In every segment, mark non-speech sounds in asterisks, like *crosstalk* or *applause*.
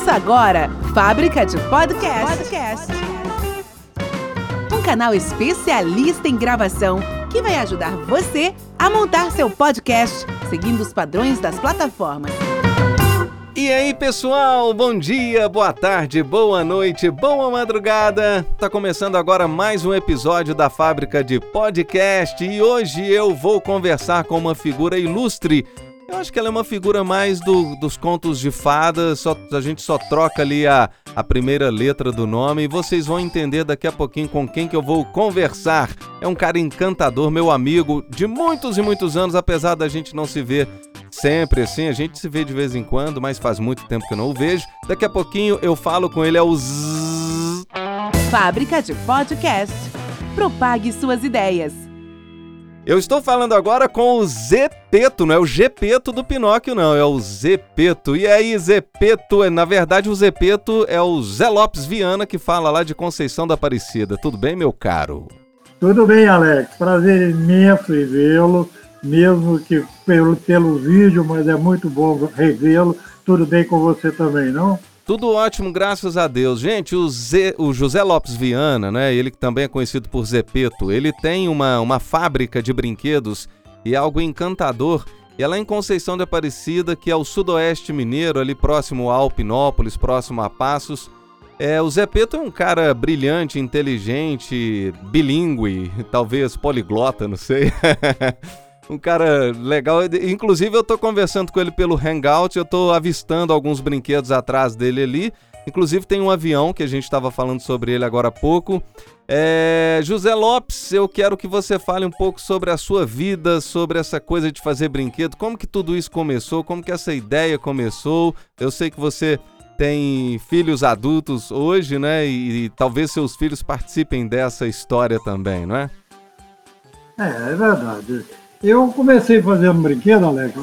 Ouça agora Fábrica de Podcast. Podcast. Um canal especialista em gravação que vai ajudar você a montar seu podcast seguindo os padrões das plataformas. E aí, pessoal? Bom dia, boa tarde, boa noite, boa madrugada. Tá começando agora mais um episódio da Fábrica de Podcast e hoje eu vou conversar com uma figura ilustre eu acho que ela é uma figura mais do, dos contos de fadas, só, a gente só troca ali a, a primeira letra do nome e vocês vão entender daqui a pouquinho com quem que eu vou conversar. É um cara encantador, meu amigo de muitos e muitos anos, apesar da gente não se ver sempre assim, a gente se vê de vez em quando, mas faz muito tempo que eu não o vejo. Daqui a pouquinho eu falo com ele, é o Zzz... Fábrica de Podcast. Propague suas ideias. Eu estou falando agora com o Zepeto, não é o Gepeto do Pinóquio, não, é o Zepeto. E aí, Zepeto, na verdade o Zepeto é o Zé Lopes Viana que fala lá de Conceição da Aparecida. Tudo bem, meu caro? Tudo bem, Alex. Prazer imenso em vê-lo, mesmo que pelo, pelo vídeo, mas é muito bom revê-lo. Tudo bem com você também, não? Tudo ótimo, graças a Deus. Gente, o, Zé, o José Lopes Viana, né? Ele que também é conhecido por Zepeto, ele tem uma, uma fábrica de brinquedos e algo encantador. E é em Conceição de Aparecida, que é o sudoeste mineiro, ali próximo a Alpinópolis, próximo a Passos. É, o Zepeto é um cara brilhante, inteligente, bilíngue, talvez poliglota, não sei. *laughs* um cara legal. Inclusive, eu tô conversando com ele pelo Hangout, eu tô avistando alguns brinquedos atrás dele ali. Inclusive, tem um avião que a gente estava falando sobre ele agora há pouco. É... José Lopes, eu quero que você fale um pouco sobre a sua vida, sobre essa coisa de fazer brinquedo, como que tudo isso começou, como que essa ideia começou. Eu sei que você tem filhos adultos hoje, né? E, e talvez seus filhos participem dessa história também, não é? É, é verdade. Eu comecei fazendo brinquedo, Alex,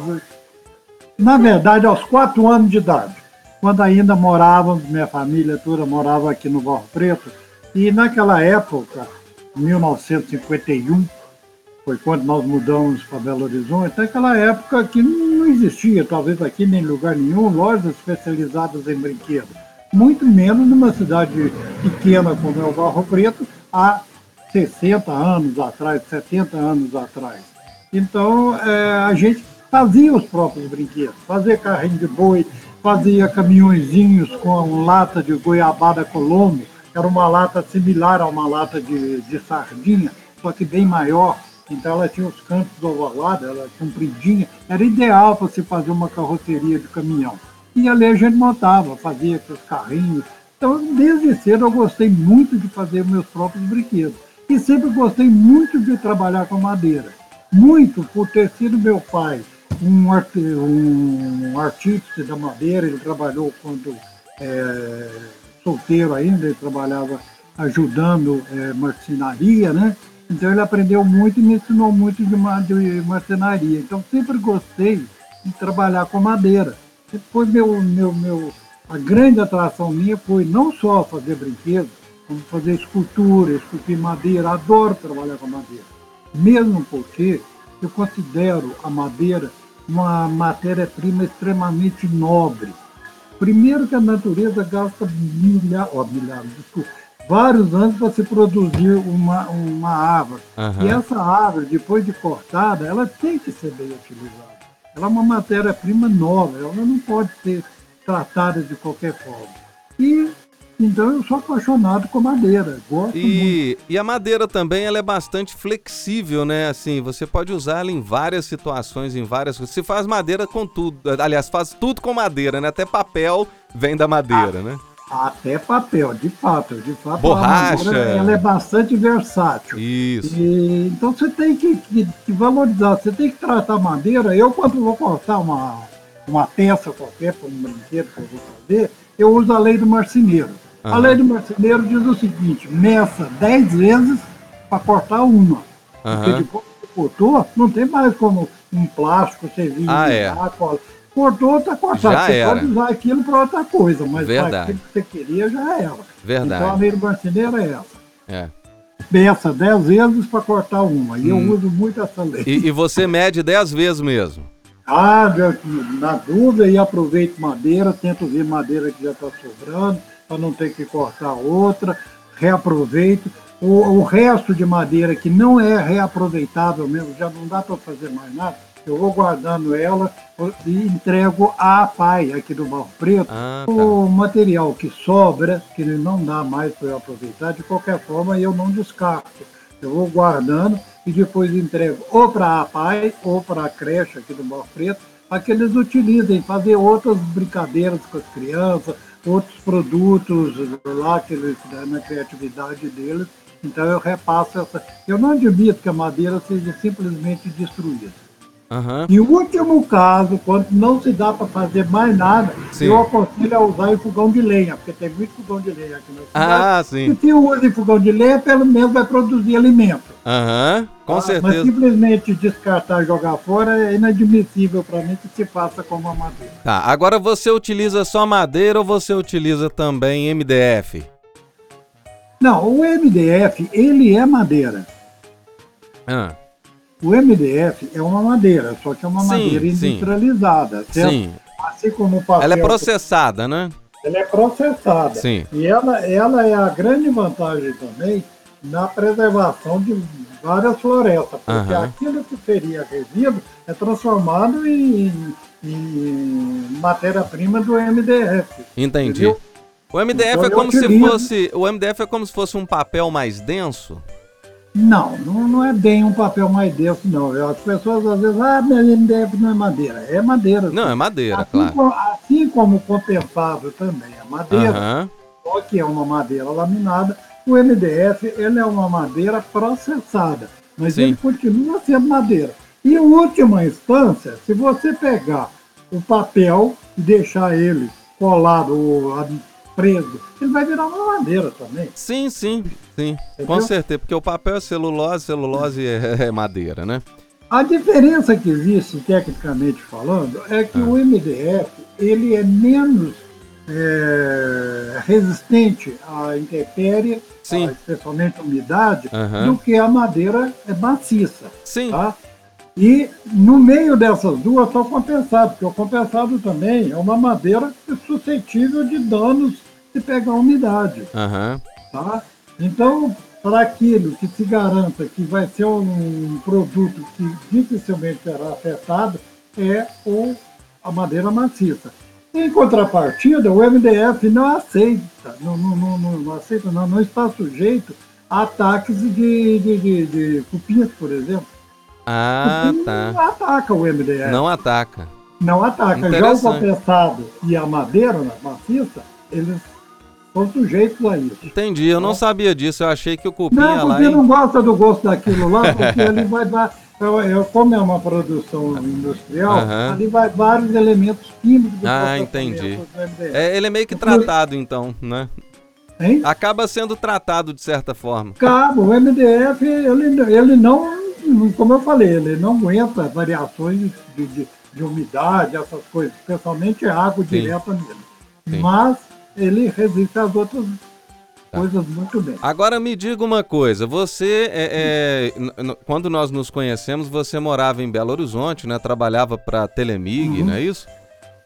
na verdade, aos quatro anos de idade, quando ainda morávamos, minha família toda morava aqui no Barro Preto, e naquela época, 1951, foi quando nós mudamos para Belo Horizonte, naquela época que não existia, talvez aqui nem lugar nenhum, lojas especializadas em brinquedos. Muito menos numa cidade pequena como é o Barro Preto, há 60 anos atrás, 70 anos atrás. Então é, a gente fazia os próprios brinquedos, fazia carrinho de boi, fazia caminhõezinhos com lata de goiabada colombo, era uma lata similar a uma lata de, de sardinha, só que bem maior. Então ela tinha os cantos ovalados, ela compridinha, era ideal para se fazer uma carroceria de caminhão. E ali a gente montava, fazia os carrinhos. Então, desde cedo eu gostei muito de fazer meus próprios brinquedos. E sempre gostei muito de trabalhar com madeira muito por ter sido meu pai um, art, um artista da madeira, ele trabalhou quando é, solteiro ainda, ele trabalhava ajudando é, marcenaria, né? Então ele aprendeu muito e me ensinou muito de, de marcenaria. Então sempre gostei de trabalhar com madeira. Depois meu, meu, meu, a grande atração minha foi não só fazer brinquedos, como fazer escultura, esculpir madeira. Adoro trabalhar com madeira mesmo porque eu considero a madeira uma matéria-prima extremamente nobre. Primeiro que a natureza gasta milhares, oh, milhares, desculpa, vários anos para se produzir uma, uma árvore. Uhum. E essa árvore, depois de cortada, ela tem que ser bem utilizada. Ela é uma matéria-prima nova, ela não pode ser tratada de qualquer forma. E então eu sou apaixonado com madeira, gosto e, muito. E a madeira também ela é bastante flexível, né? Assim, você pode usar ela em várias situações, em várias coisas. Se faz madeira com tudo, aliás, faz tudo com madeira, né? Até papel vem da madeira, ah, né? Até papel, de fato, de fato. Borracha. ela é bastante versátil. Isso. E, então você tem que, que, que, valorizar, você tem que tratar a madeira. Eu quando vou cortar uma, uma peça qualquer um brinquedo que eu vou fazer, eu uso a lei do marceneiro. Uhum. A lei do marceneiro diz o seguinte: meça 10 vezes para cortar uma. Uhum. Porque depois que cortou, não tem mais como um plástico servir ah, é. Cortou, está cortado. Já você era. pode usar aquilo para outra coisa, mas Verdade. aquilo que você queria já era. Verdade. Então a lei do marceneiro é essa. É. Meça 10 vezes para cortar uma. E hum. eu uso muito essa lei. E, e você mede 10 vezes mesmo? Ah, na dúvida, e aproveito madeira, tento ver madeira que já está sobrando, para não ter que cortar outra, reaproveito. O, o, resto de madeira que não é reaproveitável mesmo, já não dá para fazer mais nada, eu vou guardando ela e entrego à APAI aqui do Barro Preto. Ah, tá. O material que sobra, que não dá mais para eu aproveitar, de qualquer forma eu não descarto. Eu vou guardando e depois entrego ou para a APAI ou para a creche aqui do Barro Preto, para que eles utilizem, fazer outras brincadeiras com as crianças, outros produtos lá que eles, na criatividade deles. Então eu repasso essa. Eu não admito que a madeira seja simplesmente destruída. Uhum. E o último caso, quando não se dá para fazer mais nada, sim. eu aconselho a usar em fogão de lenha, porque tem muito fogão de lenha aqui na cidade. Ah, sim. E se usa em fogão de lenha, pelo menos vai produzir alimento. Aham, uhum, com ah, certeza. Mas simplesmente descartar e jogar fora é inadmissível para mim que se faça como a madeira. Tá, agora você utiliza só madeira ou você utiliza também MDF? Não, o MDF, ele é madeira. Ah. O MDF é uma madeira, só que é uma sim, madeira industrializada, sim. certo? Sim. Assim como o papel. Ela é processada, né? Ela é processada. Sim. E ela, ela é a grande vantagem também na preservação de várias florestas, porque uhum. aquilo que seria resíduo é transformado em, em matéria-prima do MDF. Entendi. Entendeu? O MDF então, é como se fosse. O MDF é como se fosse um papel mais denso? Não, não, não é bem um papel mais denso, não. As pessoas às vezes, ah, meu MDF não é madeira. É madeira. Não, é madeira, assim claro. Como, assim como o compensável também é madeira, uhum. só que é uma madeira laminada, o MDF ele é uma madeira processada, mas Sim. ele continua sendo madeira. E em última instância, se você pegar o papel e deixar ele colado, preso, ele vai virar uma madeira também. Sim, sim, sim. Entendeu? Com certeza, porque o papel é celulose, celulose é, é madeira, né? A diferença que existe, tecnicamente falando, é que ah. o MDF ele é menos é, resistente à intempérie, Sim. especialmente à umidade, uhum. do que a madeira é maciça. Sim. Tá? E no meio dessas duas está o compensado, porque o compensado também é uma madeira suscetível de danos se pegar umidade. Uhum. Tá? Então, para aquilo que se garanta que vai ser um produto que dificilmente será afetado, é o, a madeira maciça. Em contrapartida, o MDF não aceita, não, não, não, não aceita, não, não está sujeito a ataques de, de, de, de cupins, por exemplo. Ah, Cupim tá. Não ataca o MDF. Não ataca. Não ataca. Já o compensado e a madeira maciça, eles são sujeitos a isso. Entendi, eu não sabia disso, eu achei que o cupim não, ia lá. Não, não gosta do gosto daquilo lá, *laughs* porque ele vai dar. Eu, eu, como é uma produção industrial, uhum. ali vai vários elementos químicos. Ah, entendi. É, ele é meio que tratado, então, né? Hein? Acaba sendo tratado de certa forma. Acaba, o MDF, ele, ele não, como eu falei, ele não aguenta variações de, de, de umidade, essas coisas, especialmente água Sim. direta nele. Sim. Mas ele resiste às outras tá. coisas muito bem. Agora me diga uma coisa, você, é, é, quando nós nos conhecemos, você morava em Belo Horizonte, né? Trabalhava para a Telemig, uhum. não é isso?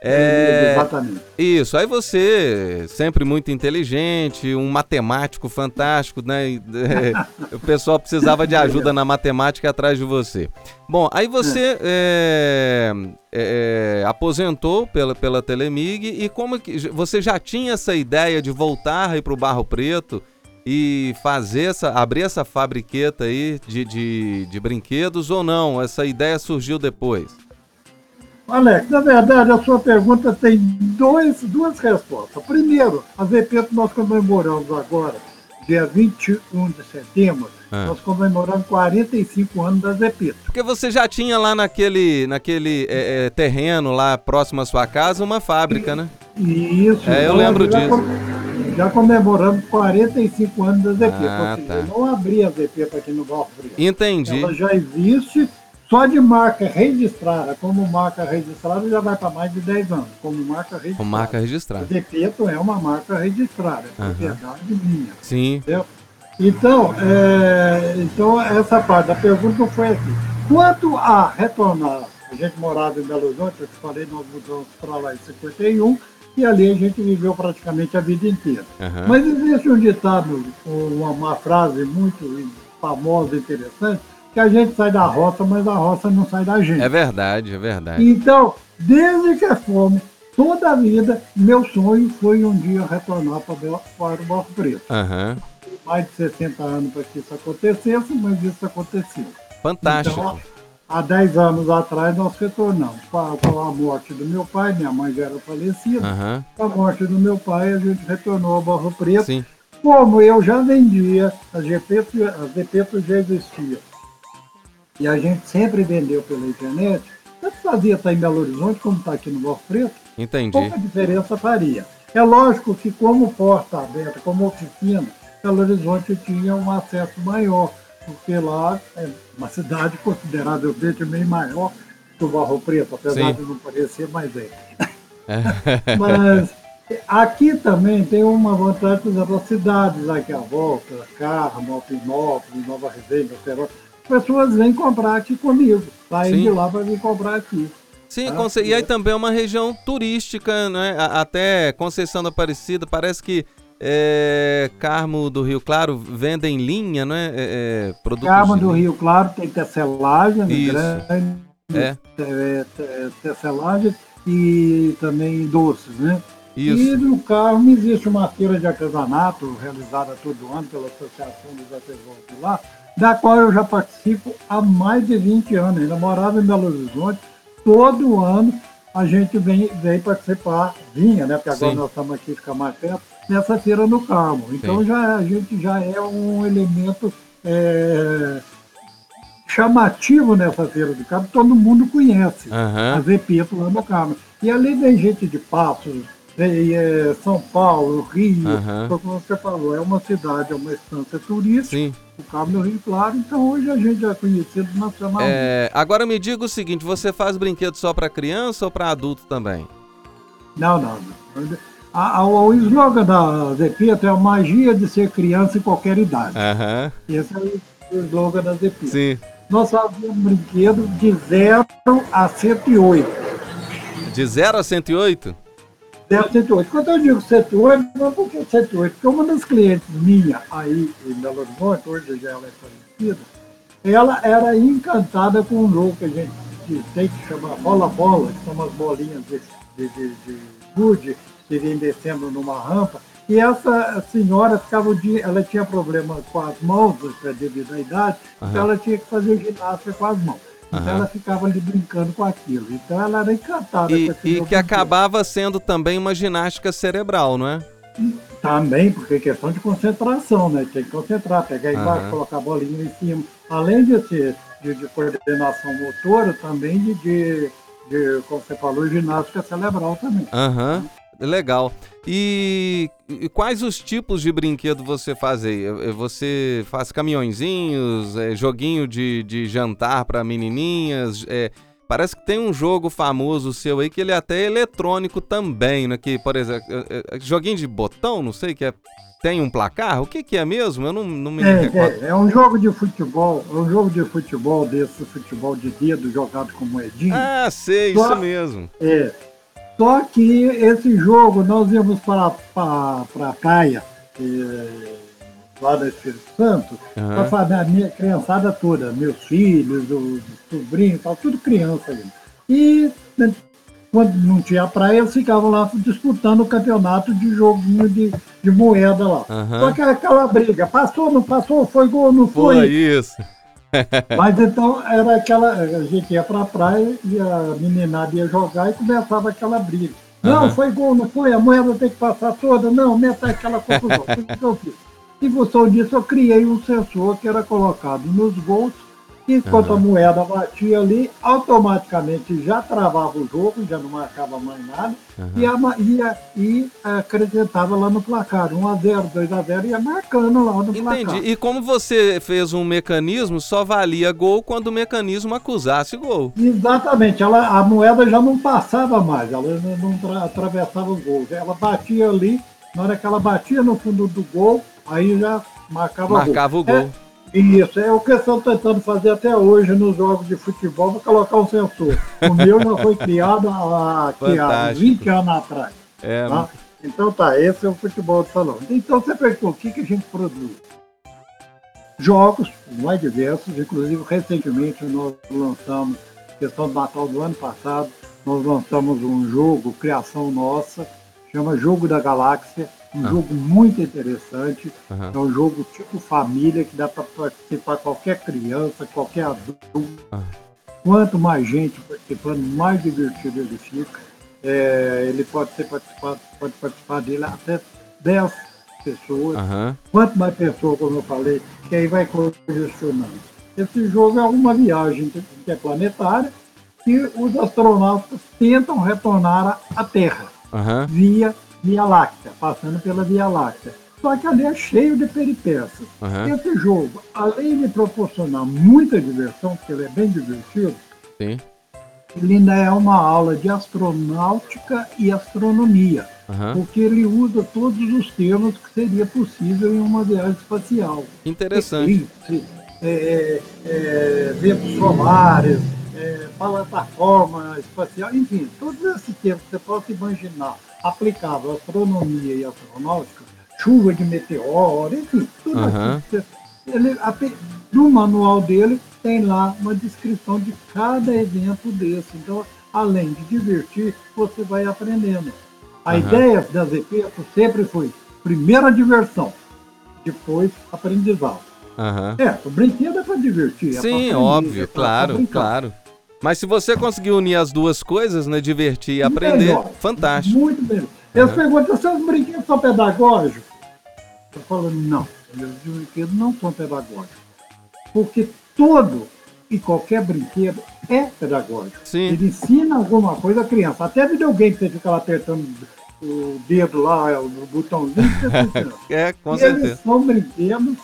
É, Exatamente. Isso, aí você, sempre muito inteligente, um matemático fantástico, né? É, *laughs* o pessoal precisava de ajuda na matemática atrás de você. Bom, aí você é, é, é, aposentou pela, pela Telemig e como que você já tinha essa ideia de voltar aí para o Barro Preto e fazer essa, abrir essa fabriqueta aí de, de, de brinquedos ou não? Essa ideia surgiu depois? Alex, na verdade, a sua pergunta tem dois, duas respostas. Primeiro, a VP que nós comemoramos agora, dia 21 de setembro, é. nós comemoramos 45 anos da Zepeto. Porque você já tinha lá naquele, naquele é, é, terreno lá próximo à sua casa uma fábrica, né? Isso. É, eu lembro já disso. já comemoramos 45 anos da Zepeto. Ah, tá. Eu não abri a Zepeto aqui no Val Frio. Entendi. Ela já existe só de marca registrada, como marca registrada, já vai para mais de 10 anos. Como marca registrada. Como marca registrada. De Depeto é uma marca registrada, é uhum. propriedade minha. Sim. Entendeu? Então, é, então, essa parte da pergunta foi assim. Quanto a retornar A gente morava em Belo Horizonte, eu te falei, nós mudamos para lá em 51, e ali a gente viveu praticamente a vida inteira. Aham. Mas existe um ditado, uma, uma frase muito famosa e interessante, que a gente sai da roça, mas a roça não sai da gente. É verdade, é verdade. Então, desde que fomos, toda a vida, meu sonho foi um dia retornar para, o Barro Preto. Aham. Mais de 60 anos para que isso acontecesse, mas isso aconteceu. Fantástico. Então, há 10 anos atrás nós retornamos. Com a, morte do meu pai, minha mãe já era falecida, Aham. com a morte do meu pai a gente retornou ao Barro Preto. Sim. Como eu já vendia, a Gepeto, a Gepeto já existia. E a gente sempre vendeu pela internet, tanto fazia estar em Belo Horizonte como está aqui no Barro Preto, Entendi. pouca diferença faria. É lógico que como porta aberta, como oficina, Belo Horizonte tinha um acesso maior, porque lá é uma cidade consideravelmente bem maior que o Barro Preto, apesar Sim. de não parecer, mas é. *laughs* *laughs* Mas aqui também tem uma vantagem, por exemplo, as cidades aqui à volta, Carmo, Alpinópolis, Nova Resende, as pessoas vêm comprar aqui comigo, saem Sim. de lá para vir comprar aqui. Sim, Conce- e aí é. também é uma região turística, né? Até Conceição da Aparecida, parece que é, Carmo do Rio Claro vende em linha, não é? É, é, produtos Carmo do. Rio Claro tem tecelagem né, Isso. grande, É, é, te- tecelagem e também doces, né? E isso. no Carmo existe uma feira de artesanato realizada todo ano pela Associação dos Artesãos de lá, da qual eu já participo há mais de 20 anos. Ainda morava em Belo Horizonte, todo ano a gente vem, vem participar, vinha, né? Porque agora Sim. nós estamos aqui ficar mais perto, nessa feira no Carmo. Então Sim. já, a gente já é um elemento é, chamativo nessa feira do Carmo, todo mundo conhece Aham. a Zepeto lá no Carmo. E ali vem gente de Passos, é, São Paulo, Rio, foi como você falou, é uma cidade, é uma estância turística, Sim. O Carmo do Rio Claro, então hoje a gente é conhecido nacionalmente. É, agora me diga o seguinte: você faz brinquedo só para criança ou para adulto também? Não, não. A- a- o slogan da Zepeto é a magia de ser criança em qualquer idade. Aham. Esse é o slogan da Zepeto. Sim. Nós fazemos brinquedo de 0 a 108. De 0 a 108? 0 a 108. Quando eu digo 108, não é porque 108, porque uma das clientes minha aí em Belo Horizonte, hoje já ela é conhecida, ela era encantada com um jogo que a gente tem que chamar bola-bola, que são umas bolinhas de, de, de, de gude que vem descendo numa rampa. E essa senhora ficava o dia, ela tinha problema com as mãos, é devido à idade, então Aham. ela tinha que fazer ginástica com as mãos. Então ela ficava ali brincando com aquilo. Então ela era encantada E, e que acabava sendo também uma ginástica cerebral, não é? Também, porque é questão de concentração, né? Tem que concentrar, pegar embaixo, colocar a bolinha em cima. Além de ser de, de coordenação motora, também de, de, de, como você falou, ginástica cerebral também. Aham. Legal. E, e quais os tipos de brinquedo você faz aí? Você faz caminhõezinhos, eh, joguinho de, de jantar para menininhas? eh, parece que tem um jogo famoso seu aí que ele é até eletrônico também, né? Que, por exemplo, eh, eh, joguinho de botão, não sei, que é, tem um placar? O que que é mesmo? Eu não, não me recordo. É, é, é um jogo de futebol, é um jogo de futebol desse futebol de dedo jogado com moedinha. Ah, sei, Só- isso mesmo. É. Só que esse jogo nós íamos para para a praia, eh, lá do Espírito Santo, para fazer a minha criançada toda, meus filhos, os sobrinhos, tudo criança ali. E né, quando não tinha praia, eles ficavam lá disputando o campeonato de joguinho de, de moeda lá. Aham. Só que aquela briga, passou, não passou, foi gol, não Foi foi. isso. *laughs* Mas então era aquela. A gente ia pra praia e a meninada ia jogar e começava aquela briga. Não, Aham. foi gol, não foi, a moeda tem que passar toda, não, meta aquela confusão. *laughs* Fiz? Em função disso, eu criei um sensor que era colocado nos gols, e enquanto Aham. a moeda batia ali, automaticamente já travava o jogo, já não marcava mais nada, e, ama- ia, e acrescentava lá no placar, 1x0, 2x0, ia marcando lá no placar. Entendi. E como você fez um mecanismo, só valia gol quando o mecanismo acusasse gol. Exatamente, ela, a moeda já não passava mais, ela não, tra- atravessava os gols. Ela batia ali, na hora que ela batia no fundo do gol, aí já marcava, Marcava o gol. gol. Isso, é o que estão tentando fazer até hoje nos jogos de futebol para colocar um sensor. O meu já foi criado há, aqui, há Fantástico. 20 anos atrás. É, Tá? Então tá, esse é o futebol de salão. Então você perguntou, o que, que a gente produz? Jogos mais diversos, inclusive recentemente nós lançamos, questão do Natal do ano passado, nós lançamos um jogo, criação nossa, chama Jogo da Galáxia, um Ah. jogo muito interessante, aham, é um jogo tipo família que dá para participar qualquer criança, qualquer adulto. Ah. Quanto mais gente participando, mais divertido ele fica. É, ele pode, ser participado, pode participar dele até 10 pessoas. aham. Quanto mais pessoas, como eu falei, que aí vai congestionando. Esse jogo é uma viagem interplanetária que os astronautas tentam retornar à Terra via Via Láctea, passando pela Via Láctea. Só que ali é cheio de peripécias. aham. Esse jogo, além de proporcionar muita diversão, porque ele é bem divertido, Sim. ele ainda é uma aula de astronáutica e astronomia, Aham. porque ele usa todos os termos que seria possível em uma viagem espacial. Interessante. Eclipse, é, é, ventos solares, é, plataforma espacial, enfim, todos esses termos que você possa imaginar aplicável à astronomia e astronáutica, chuva de meteoro, enfim, tudo que você- Ele, no manual dele tem lá uma descrição de cada evento desse. Então, além de divertir, você vai aprendendo. A Aham. ideia das EPETO sempre foi, primeiro a diversão, depois aprendizado. Aham. É, o brinquedo é para divertir. é Sim, óbvio, é pra claro, claro. Mas se você conseguir unir as duas coisas, né, divertir e aprender, Melhor, fantástico. Muito bem. Eles perguntam se os brinquedos são pedagógicos. Eu falo, não, os brinquedos não são pedagógicos. Porque todo e qualquer brinquedo é pedagógico. Sim. Ele ensina alguma coisa à criança. Até videogame que você fica lá apertando o dedo lá, o botãozinho, você tá. *laughs* É, com Eles certeza. são brinquedos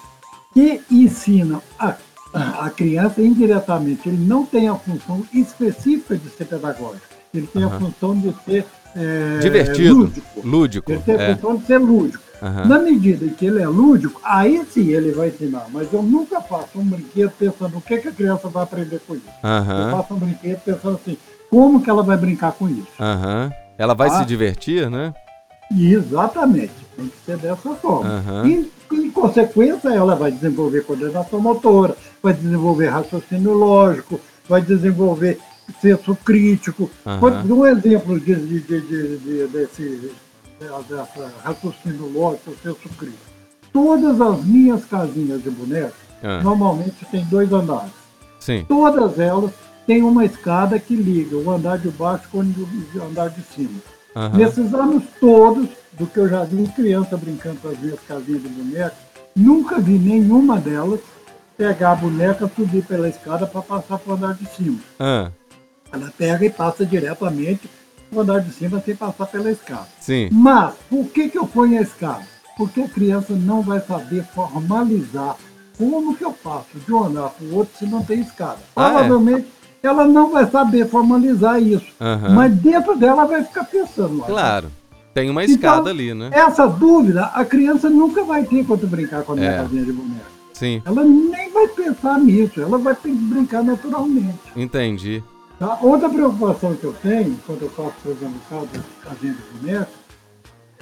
que ensinam a, a criança indiretamente. Ele não tem a função específica de ser pedagógico. Ele tem a Aham. função de ser é, Divertido. lúdico. Lúdico. Ele tem a É. função de ser lúdico. Aham. Na medida em que ele é lúdico, aí sim ele vai ensinar. Mas eu nunca faço um brinquedo pensando o que, que a criança vai aprender com isso. Eu Aham. faço um brinquedo pensando assim, como que ela vai brincar com isso? Aham. Ela vai Ah. se divertir, né? Exatamente, tem que ser dessa forma. E, em consequência, ela vai desenvolver coordenação motora, vai desenvolver raciocínio lógico, vai desenvolver senso crítico. Dar um exemplo de, de- de- de- de- desse dessa raciocínio lógico, senso crítico. Todas as minhas casinhas de boneca, Ah, normalmente tem dois andares. Sim. Todas elas têm uma escada que liga o andar de baixo com o andar de cima. Aham. Nesses anos todos, do que eu já vi criança brincando com as minhas casinhas de boneca, nunca vi nenhuma delas pegar a boneca, subir pela escada para passar para o andar de cima. Ah, Ela pega e passa diretamente para o andar de cima sem passar pela escada. sim. Mas, por que, que eu ponho a escada? Porque a criança não vai saber formalizar como que eu passo de um andar para o outro se não tem escada. Ah, é? Ela não vai saber formalizar isso. Aham. Mas dentro dela vai ficar pensando. "Olha, Claro. Tem uma Então, escada ali, né? Essa dúvida a criança nunca vai ter quando brincar com a minha É. casinha de boneca. Sim. Ela nem vai pensar nisso, ela vai ter que brincar naturalmente. Entendi. Tá? Outra preocupação que eu tenho, quando eu faço, por exemplo, casa, casinha de boneca,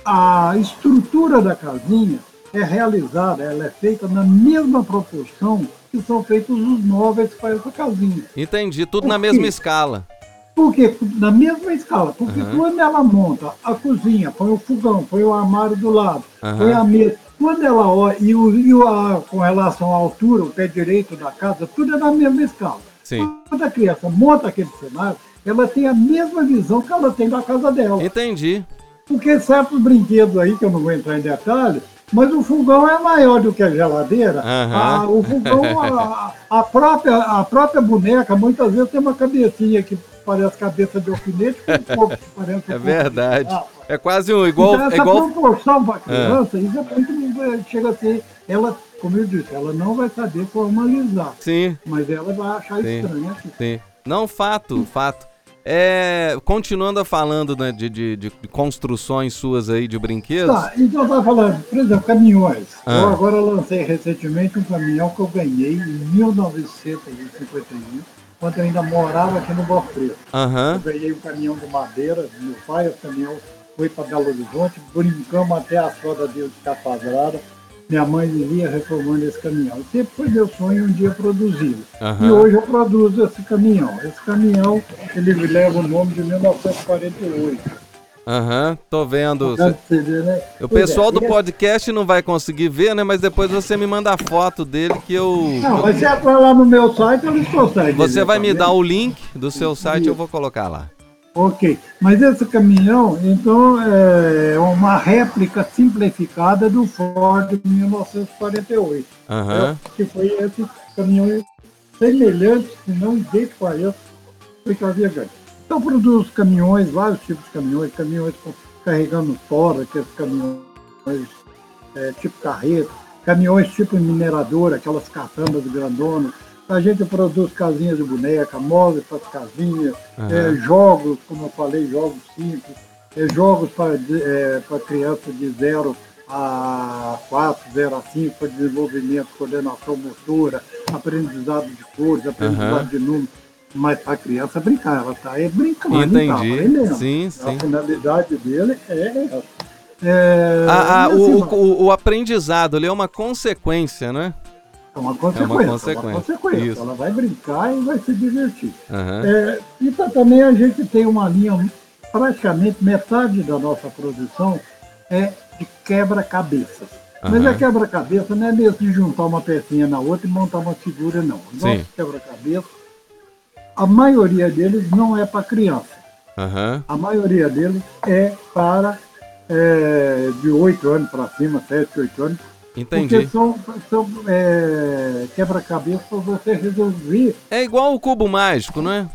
a estrutura da casinha é realizada, ela é feita na mesma proporção que são feitos os móveis para essa casinha. Entendi. Tudo Por na quê? mesma escala. Por quê? Na mesma escala. Porque Aham. quando ela monta a cozinha, põe o fogão, põe o armário do lado, Aham. põe a mesa. Quando ela olha, e, o, e a- com relação à altura, o pé direito da casa, tudo é na mesma escala. Sim. Quando a criança monta aquele cenário, ela tem a mesma visão que ela tem da casa dela. Entendi. Porque certos brinquedos aí, que eu não vou entrar em detalhes, mas o fogão é maior do que a geladeira. Aham. Ah, o fogão, a, a própria, a própria boneca, muitas vezes tem uma cabecinha que parece cabeça de alfinete, com um *laughs* corpo que parece É verdade. garrafa. É quase um igual. então, essa igual. proporção para a criança, isso é muito, chega a ser, ela, como eu disse, ela não vai saber formalizar, Sim, mas ela vai achar Sim. estranho aqui. sim. Não, fato, fato. É, continuando falando né, de, de, de, construções suas aí de brinquedos. Tá, então eu tava falando, por exemplo, caminhões. Ah. Eu agora lancei recentemente um caminhão que eu ganhei em 1951, quando eu ainda morava aqui no Boa Preto. Uhum. Eu ganhei um caminhão de madeira do meu pai, o caminhão foi para Belo Horizonte, brincamos até a soda dele ficar quadrada minha mãe vivia reformando esse caminhão. Sempre foi meu sonho um dia produzi-lo. Uhum. E hoje eu produzo esse caminhão. Esse caminhão, ele leva o nome de 1948. Aham, uhum, tô vendo. Você ver, né? O pessoal é, do podcast não vai conseguir ver, né? Mas depois você me manda a foto dele que eu. Não, mas se entrar lá no meu site, eles conseguem. Você vai me dar o link do seu site, eu vou colocar lá. Ok, mas esse caminhão, então, é uma réplica simplificada do Ford 1948. Uhum. É, que foi esse caminhão semelhante, se não idêntico a esse, foi que ganho. Então, produz caminhões, vários tipos de caminhões, caminhões carregando tora, aqueles caminhões é, tipo carreta, caminhões tipo mineradora, aquelas caçambas grandonas, a gente produz casinhas de boneca, móveis para as casinhas, uhum. é, jogos, como eu falei, jogos simples, é, jogos para é, crianças de 0 a 4, 0 a 5, para desenvolvimento, coordenação motora, aprendizado de cores, aprendizado uhum. de números. Mas para a criança brincar, ela está aí brincando, Entendi. Tá sim, sim. A finalidade dele é essa. É, a, a, o, o, o, aprendizado ele é uma consequência, né? É uma consequência. É uma consequência. É uma consequência. Ela vai brincar e vai se divertir. Uhum. É, e tá, também a gente tem uma linha, praticamente metade da nossa produção é de quebra-cabeças. Uhum. Mas é quebra-cabeça não é mesmo de juntar uma pecinha na outra e montar uma figura, não. Nosso quebra-cabeça, a maioria deles não é para criança. Uhum. A maioria deles é para é, de 8 anos para cima, 7, 8 anos, Entendi. Porque são, são é, quebra-cabeça para você resolver. É igual o cubo mágico, não é?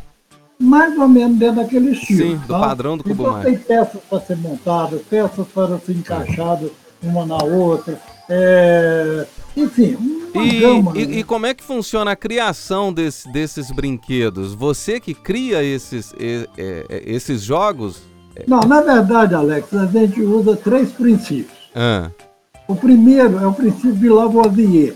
Mais ou menos dentro daquele estilo. Sim, do tá? padrão do cubo então, mágico. Tem peças para ser montadas, peças para ser encaixadas uma na outra. É, enfim, e, gama, e, né? e, como é que funciona a criação desse, desses brinquedos? Você que cria esses, esses jogos? Não, na verdade, Alex, a gente usa três princípios. Ah. O primeiro é o princípio de Lavoisier.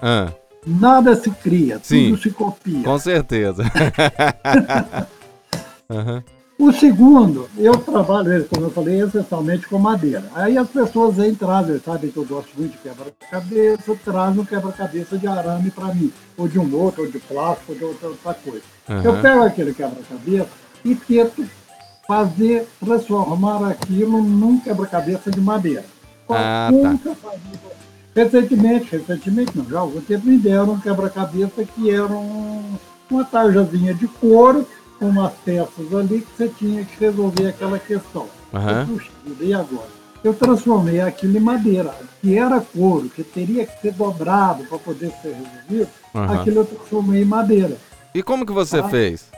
Ah. Nada se cria, Sim, tudo se copia. Com certeza. *laughs* uhum. O segundo, eu trabalho, como eu falei, essencialmente com madeira. Aí as pessoas vêm trazem, sabem que eu gosto muito de quebra-cabeça, trazem um quebra-cabeça de arame para mim, ou de um outro, ou de plástico, ou de outra, outra coisa. Uhum. Eu pego aquele quebra-cabeça e tento fazer, transformar aquilo num quebra-cabeça de madeira. Ah, tá. Recentemente, recentemente não, já há algum tempo me deram um quebra-cabeça que era um, uma tarjazinha de couro com umas peças ali que você tinha que resolver aquela questão. Uhum. Puxa, e agora? Eu transformei aquilo em madeira, que era couro, que teria que ser dobrado para poder ser resolvido, uhum. aquilo eu transformei em madeira. E como que você ah, fez?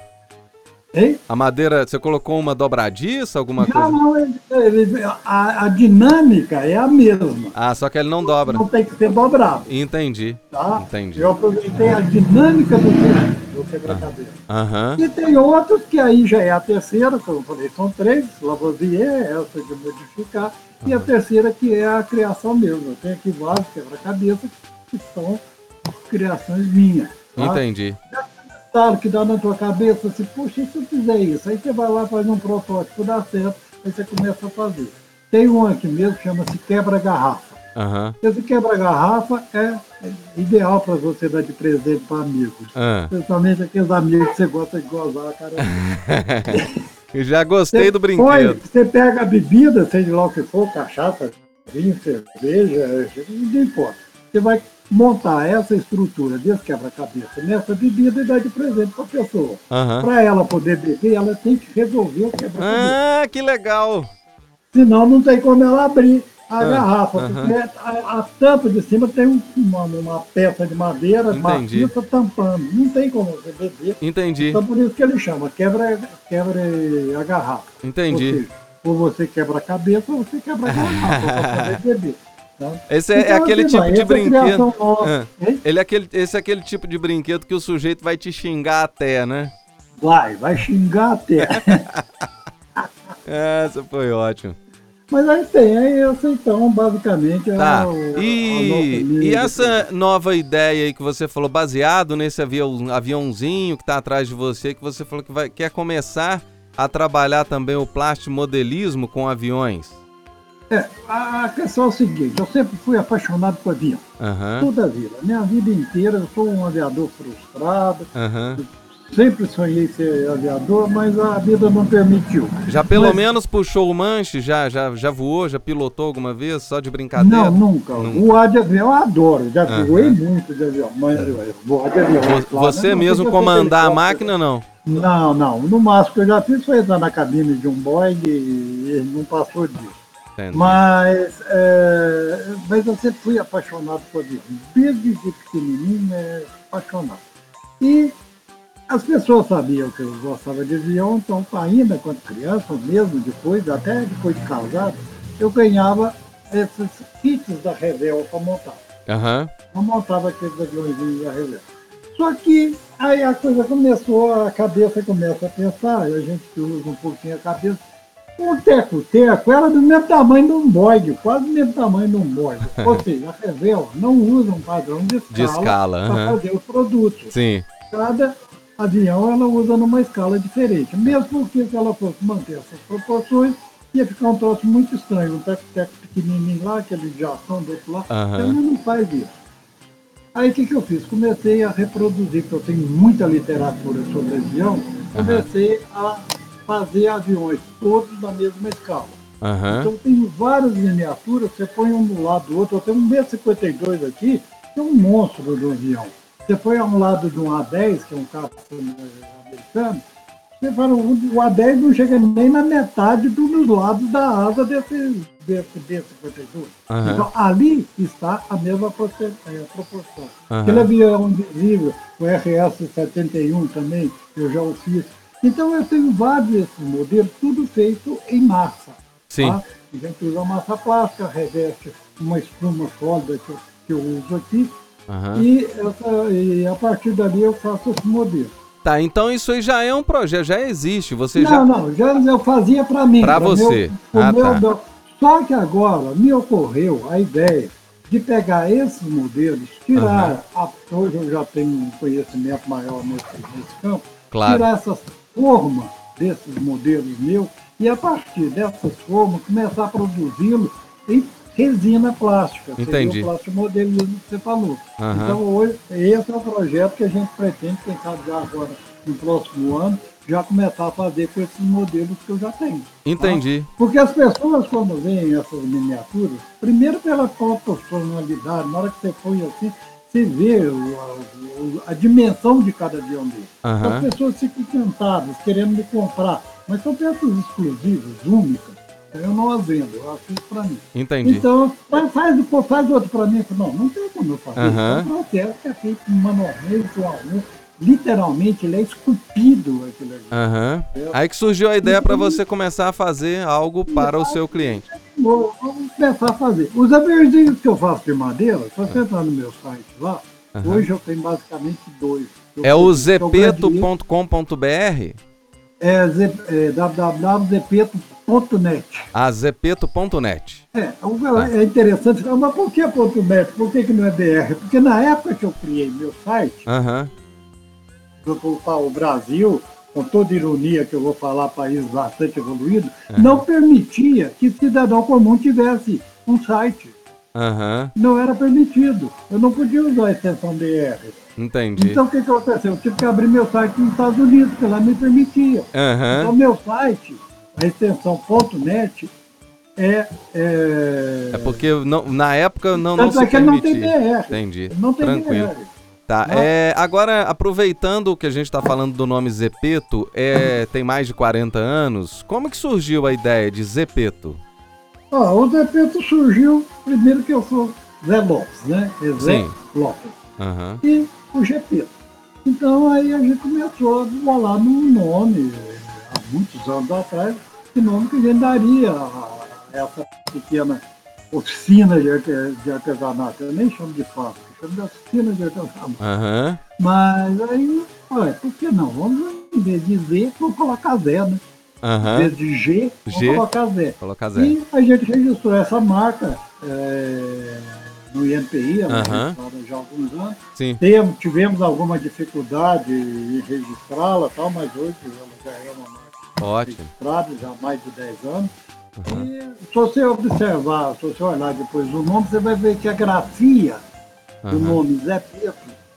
Hein? A madeira, você colocou uma dobradiça, alguma não, coisa? Não, ele, ele, a, a, dinâmica é a mesma. Ah, só que ele não dobra. Não tem que ser dobrado. Entendi. Tá? Entendi. Eu aproveitei a dinâmica do, do quebra-cabeça. Aham. E tem outros que aí já é a terceira, como eu falei, são três, Lavoisier, essa de modificar, e a terceira que é a criação mesmo. Eu tenho aqui vários quebra-cabeças que são criações minhas. Tá? Entendi que dá na tua cabeça, assim, puxa, e se eu fizer isso? Aí você vai lá, faz um protótipo, dá certo, aí você começa a fazer. Tem um aqui mesmo que chama-se quebra-garrafa. Uhum. Esse quebra-garrafa é ideal para você dar de presente para amigos. Uhum. Principalmente aqueles amigos que você gosta de gozar, cara. *laughs* Eu já gostei você do brinquedo. Põe, você pega a bebida, seja lá o que for, cachaça, vinho, cerveja, não importa. Você vai montar essa estrutura desse quebra-cabeça nessa bebida e dar de presente para a pessoa. Uhum. Para ela poder beber, ela tem que resolver o quebra-cabeça. Ah, que legal! Senão não tem como ela abrir a uhum. garrafa, porque a, a, tampa de cima tem uma, uma peça de madeira maciça tampando. Não tem como você beber. Entendi. Então por isso que ele chama quebra, quebra a garrafa. Entendi. Ou, seja, ou você quebra a cabeça ou você quebra a garrafa para poder beber. Esse é, então, aquele assim, tipo de brinquedo. Ah, ele é aquele, esse é aquele tipo de brinquedo que o sujeito vai te xingar até, né? Vai, vai xingar até. *laughs* Essa foi ótimo. Mas aí tem, aí essa então, basicamente, Tá. é o, E, e essa nova ideia aí que você falou, baseado nesse avião, aviãozinho que tá atrás de você, que você falou que vai, quer começar a trabalhar também o plastimodelismo com aviões. É, a a questão é o seguinte, eu sempre fui apaixonado por avião, Aham, toda a vida. Minha vida inteira eu sou um aviador frustrado, aham. sempre sonhei ser aviador, mas a vida não permitiu. Já pelo Mas- menos puxou o manche? Já, já, já voou? Já pilotou alguma vez? Só de brincadeira? Não, nunca. Nunca. Voar de avião eu adoro, já Aham. voei muito de avião, mas eu- voar de avião. Vo- claro, Você não, mesmo comandar a máquina, não? Não, não. No máximo que eu já fiz foi entrar na cabine de um Boeing e ele não passou disso. Mas, é, mas eu sempre fui apaixonado por avião. Desde de pequenininho, é, apaixonado. E as pessoas sabiam que eu gostava de avião, então ainda quando criança, mesmo depois, até depois de casado, eu ganhava esses kits da Revel para montar. Aham. Eu montava aqueles aviões da Revel. Só que aí a coisa começou, a cabeça começa a pensar, e a gente usa um pouquinho a cabeça. O teco-teco era do mesmo tamanho de um Boeing, quase do mesmo tamanho de um Boeing. *laughs* Ou seja, a Revel não usa um padrão de escala, De escala, para aham. fazer os produtos. Sim. Cada avião ela usa numa escala diferente. Mesmo se ela fosse manter essas proporções, ia ficar um troço muito estranho. Um teco-teco pequenininho lá, aquele de ação do outro lá, Aham. ela não faz isso. Aí o que, que eu fiz? Comecei a reproduzir, porque eu tenho muita literatura sobre avião, comecei a fazer aviões todos da mesma escala. Aham. Então tem várias miniaturas, você põe um do lado do outro. Eu tenho um B-52 aqui, que é um monstro do avião. Você põe um lado de um A-10, que é um carro americano, você fala, o A-10 não chega nem na metade dos lados da asa desse, desse B-52. Aham. Então ali está a mesma proporção. Aham. Aquele avião invisível, o RS-71 também, eu já o fiz. Então eu tenho vários desses modelos, tudo feito em massa. Sim. Tá? A gente usa massa plástica, reveste uma espuma sólida que eu, que eu uso aqui, Aham. e, essa- e a partir dali eu faço esse modelo. Tá, então isso aí já é um projeto, já existe. Você não, já. não, já eu fazia para mim. Meu- você. o Ah, meu tá. Só que agora me ocorreu a ideia de pegar esses modelos, tirar. a- hoje eu já tenho um conhecimento maior nesse, nesse campo, Claro. tirar essas formas desses modelos meus e a partir dessas formas começar a produzi-los em resina plástica. seria Entendi. o plástico modelismo que você falou. Aham. Então hoje, esse é o projeto que a gente pretende, quem sabe já agora, no próximo ano, já começar a fazer com esses modelos que eu já tenho. tá? Entendi. Porque as pessoas, quando veem essas miniaturas, primeiro pela proporcionalidade, na hora que você põe assim, você vê a, a dimensão de cada avião dele. Aham. As pessoas ficam encantadas, querendo me comprar, mas são peças exclusivas, únicas. Eu não as vendo, eu isso para mim. Entendi. Então, faz, faz, outro para mim. Não, não tem como eu fazer. Aham. É um processo que é feito manualmente, um a um. Literalmente, ele é esculpido aquele ali. Aham. Aí que surgiu a ideia para você começar a fazer algo para o seu cliente. Vou, vamos começar a fazer. Os aviões que eu faço de madeira, se você entrar no meu site lá, hoje eu tenho basicamente dois. Eu É o zepeto.com.br? É, Z- é www.zepeto.net. A zepeto.net. É, o- é interessante, mas por que ponto .net? Por que, que não é BR? Porque na época que eu criei meu site, Aham. O Brasil, com toda ironia que eu vou falar, país bastante evoluído, não permitia que cidadão comum tivesse um site. Aham. Não era permitido. Eu não podia usar a extensão BR. Entendi. Então o que, que aconteceu? Eu tive que abrir meu site nos Estados Unidos, porque lá me permitia. Então Aham. meu site, a extensão .net, é... É, É porque não- na época não, não se é que ele não tem permitia. BR. Entendi. Não tem Tranquilo. BR. Tá, é, agora aproveitando que a gente está falando do nome Zepeto, é, tem mais de 40 anos, como que surgiu a ideia de Zepeto? Ó, o Zepeto surgiu, primeiro que eu sou Zé Lopes, né? É Zé Sim. Lopes. Aham. E o Gepeto. Então aí a gente começou a bolar num nome, há muitos anos atrás, que nome que a gente daria a essa pequena oficina de artesanato. Eu nem chamo de fábrica, oficina de artesanato. Aham. Mas aí, por que não? Vamos em vez de Z, vamos colocar Zé, né? Aham. Em vez de G, vamos G. colocar Zé. Colocar Zé. E a gente registrou essa marca é, no INPI, registrada já há alguns anos. Sim. Tivemos alguma dificuldade em registrá-la, tal, mas hoje ela já é uma marca Ótimo. registrada, já há mais de 10 anos. Uhum. E se você observar, se você olhar depois o nome, você vai ver que a grafia do Aham. nome Zé Pedro,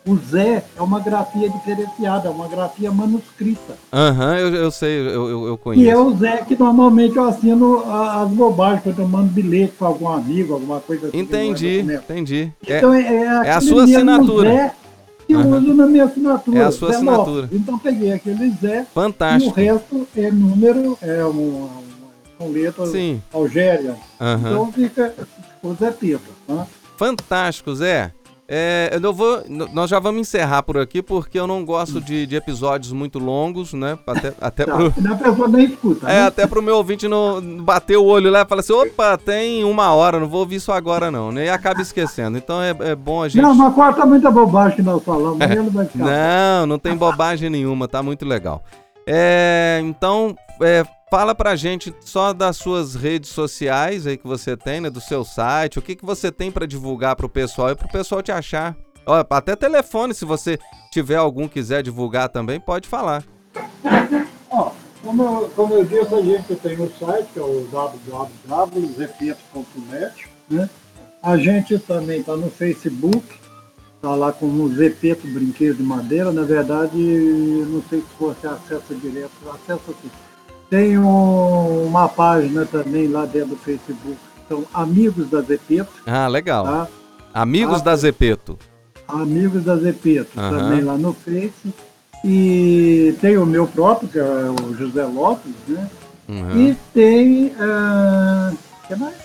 o Zé é uma grafia diferenciada, é uma grafia manuscrita. Aham, eu, eu sei, eu, eu, eu conheço. é o Zé que normalmente eu assino a- as bobagens, quando eu mando bilhete para algum amigo, alguma coisa assim. é Entendi, entendi. É, Então é, é, a aquele sua assinatura. Zé que eu Aham. uso na minha assinatura. É a sua Zé assinatura. Lopes. Então peguei aquele Zé e o fantástico. resto é número, é um, com letras Sim. algérias. Aham. Então fica o Zé Pedro. Tá? Fantástico, Zé. É, eu não vou, nós já vamos encerrar por aqui porque eu não gosto de, de episódios muito longos, né? Até, até Tá. pro, A pessoa nem escuta. é, né? até pro meu ouvinte não bater o olho lá e falar assim: opa, tem uma hora, não vou ouvir isso agora não, né? E acaba esquecendo. Então é, é bom a gente. Não, não corta muita bobagem que nós falamos, ficar. *laughs* Não, não tem bobagem nenhuma, tá muito legal. É, então, é, fala pra gente só das suas redes sociais aí que você tem, né? Do seu site, o que, que você tem pra divulgar pro pessoal e pro pessoal te achar. Ó, até telefone, se você tiver algum quiser divulgar também, pode falar. Ó, como, eu, como eu disse, a gente tem o site, que é o www.zepeto.net, né? A gente também está no Facebook, está lá como Zepeto Brinquedo de Madeira. Na verdade, não sei se você acessa direto, acessa aqui. Tem um- uma página também lá dentro do Facebook, que são Amigos da Zepeto, Ah, legal. tá? Amigos Ah, da Zepeto. Amigos da Zepeto, Aham. também lá no Face. E tem o meu próprio, que é o José Lopes, né? Uhum. E tem. ah, que mais?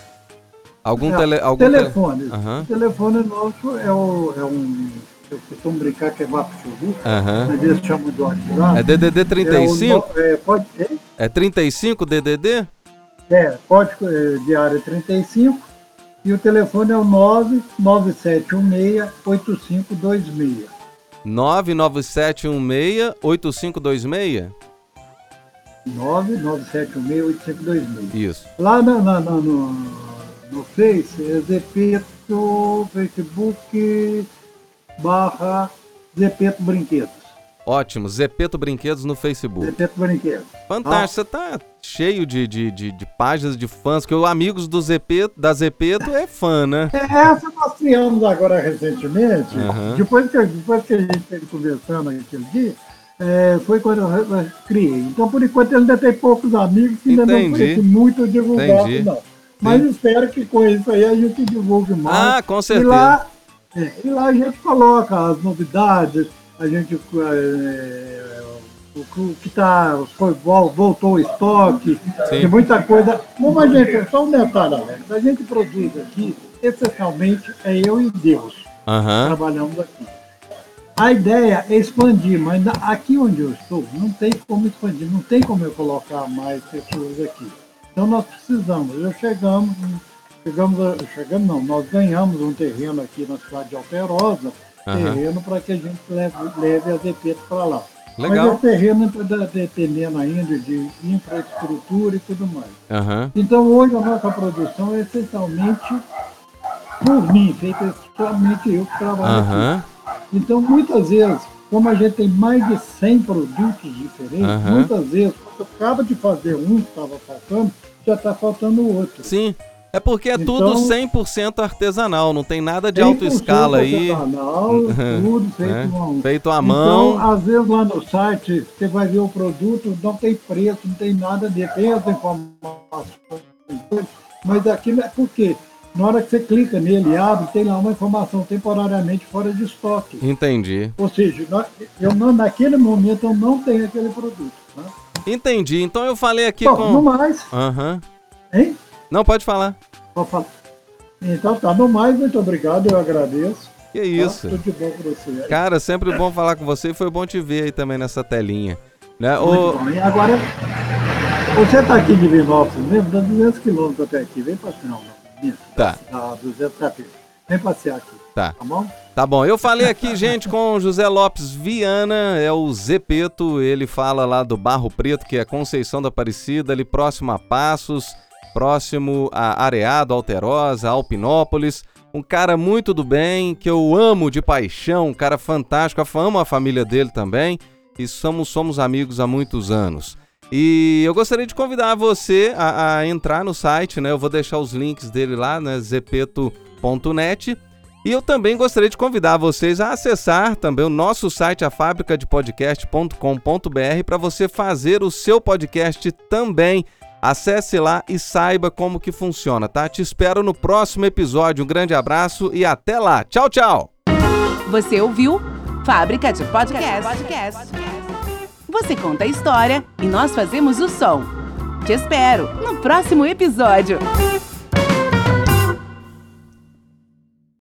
Algum, É, tele, algum tele- telefone. Aham. O telefone nosso é, o, é um. Eu costumo brincar que é vapo churru, Aham. mas eles chamam de WhatsApp. É DDD É, 35? o no- é, pode, é, É 35 DDD? é, código é, de área 35 e o telefone é o 99716-8526. 99716-8526? 99716-8526. Isso. Lá na, na- na- no, no Face, é Zepeto, Facebook, barra Zepeto Brinquedos. Ótimo. Zepeto Brinquedos no Facebook. Zepeto Brinquedos. Fantástico. Você tá cheio de, de, de, de páginas de fãs, que o Amigos do Zepeto, da Zepeto é fã, né? *laughs* É, Essa nós criamos agora recentemente, Aham. depois, que, depois que a gente esteve conversando aquele dia, é, foi quando eu, eu criei. Então, por enquanto, ele ainda tem poucos amigos que ainda não foi muito divulgado, Entendi. não. Mas espero que com isso aí a gente divulgue mais. Ah, com E certeza. lá, é, e lá a gente coloca as novidades, a gente. é, o que- que tá, foi, vol- voltou o estoque, Sim. tem muita coisa. Como a gente, só um detalhe, Alex, a gente produz aqui, essencialmente, é eu e Deus Aham. trabalhamos aqui. A ideia é expandir, mas aqui onde eu estou, não tem como expandir, não tem como eu colocar mais pessoas aqui. Então nós precisamos, já chegamos, chegamos, a- chegamos não, nós ganhamos um terreno aqui na cidade de Alterosa, Aham. terreno para que a gente leve, leve as EPs para lá. Legal. Mas esse terreno está dependendo ainda de infraestrutura e tudo mais. Aham. Então hoje a nossa produção é essencialmente por mim, feita somente eu que trabalho aqui. Aham. Então, muitas vezes, como a gente tem mais de 100 produtos diferentes, Aham. muitas vezes, quando acaba de fazer um que estava faltando, já está faltando o outro. Sim. É porque é tudo Então- 100% artesanal, não tem nada de 100% alta escala aí. artesanal, Uhum. *laughs* tudo feito né? à mão. Feito à Então, mão. às vezes lá no site, você vai ver o produto, não tem preço, não tem nada dele, tem as informações, mas aquilo é porque na hora que você clica nele abre, tem lá uma informação temporariamente fora de estoque. Entendi. Ou seja, eu não, naquele momento eu não tenho aquele produto. Né? Entendi. Então eu falei aqui Bom, no com. mais, Aham. hein? Não, pode falar. Então tá, no mais, muito obrigado, eu agradeço. Que tá? isso. Tudo de bom você. Cara, sempre bom falar com você e foi bom te ver aí também nessa telinha. Né? Muito. E agora, você tá aqui de Vinópolis mesmo, dá 200 quilômetros até aqui, vem pra final, não. Tá. Dá 200 capítulos. Vem passear aqui. Tá. Tá bom? Tá bom, eu falei aqui, gente, com o José Lopes Viana, é o Zepeto, ele fala lá do Barro Preto, que é Conceição da Aparecida, ali próximo a Passos, próximo a Areado, Alterosa, Alpinópolis. Um cara muito do bem, que eu amo de paixão, um cara fantástico, eu amo a família dele também, e somos, somos amigos há muitos anos. E eu gostaria de convidar você a, a entrar no site, né? Eu vou deixar os links dele lá, né? zepeto.net. E eu também gostaria de convidar vocês a acessar também o nosso site, a fabricadepodcast.com.br, para você fazer o seu podcast também. Acesse lá e saiba como que funciona, tá? Te espero no próximo episódio. Um grande abraço e até lá. Tchau, tchau. Você ouviu Fábrica de Podcast. Você conta a história e nós fazemos o som. Te espero no próximo episódio.